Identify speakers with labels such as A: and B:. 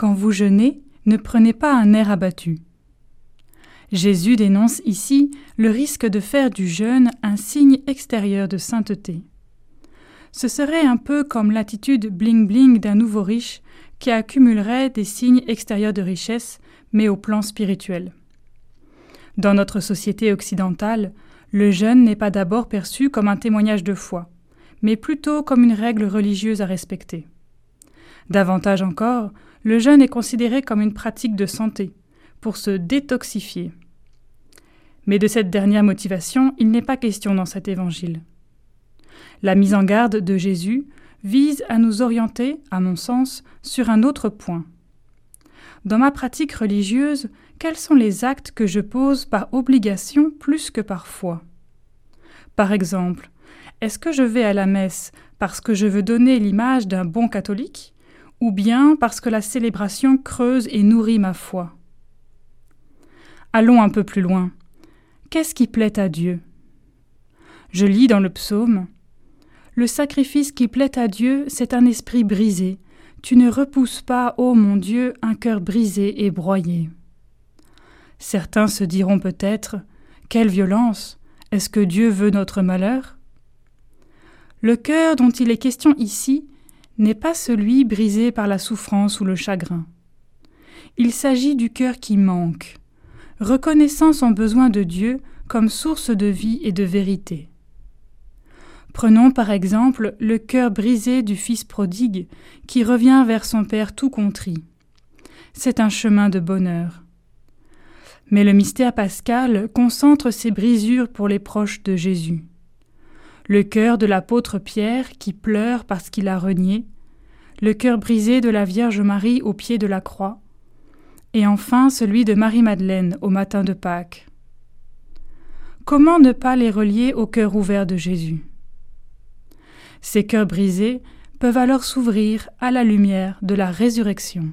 A: Quand vous jeûnez, ne prenez pas un air abattu. Jésus dénonce ici le risque de faire du jeûne un signe extérieur de sainteté. Ce serait un peu comme l'attitude bling-bling d'un nouveau riche qui accumulerait des signes extérieurs de richesse, mais au plan spirituel. Dans notre société occidentale, le jeûne n'est pas d'abord perçu comme un témoignage de foi, mais plutôt comme une règle religieuse à respecter. Davantage encore, le jeûne est considéré comme une pratique de santé, pour se détoxifier. Mais de cette dernière motivation, il n'est pas question dans cet évangile. La mise en garde de Jésus vise à nous orienter, à mon sens, sur un autre point. Dans ma pratique religieuse, quels sont les actes que je pose par obligation plus que par foi? Par exemple, est-ce que je vais à la messe parce que je veux donner l'image d'un bon catholique? Ou bien parce que la célébration creuse et nourrit ma foi Allons un peu plus loin. Qu'est-ce qui plaît à Dieu? Je lis dans le psaume Le sacrifice qui plaît à Dieu, c'est un esprit brisé. Tu ne repousses pas, ô mon Dieu, un cœur brisé et broyé. Certains se diront peut-être Quelle violence Est-ce que Dieu veut notre malheur? Le cœur dont il est question ici n'est pas celui brisé par la souffrance ou le chagrin. Il s'agit du cœur qui manque, reconnaissant son besoin de Dieu comme source de vie et de vérité. Prenons par exemple le cœur brisé du Fils prodigue qui revient vers son Père tout contrit. C'est un chemin de bonheur. Mais le mystère pascal concentre ces brisures pour les proches de Jésus. Le cœur de l'apôtre Pierre qui pleure parce qu'il a renié, le cœur brisé de la Vierge Marie au pied de la croix, et enfin celui de Marie-Madeleine au matin de Pâques. Comment ne pas les relier au cœur ouvert de Jésus? Ces cœurs brisés peuvent alors s'ouvrir à la lumière de la résurrection.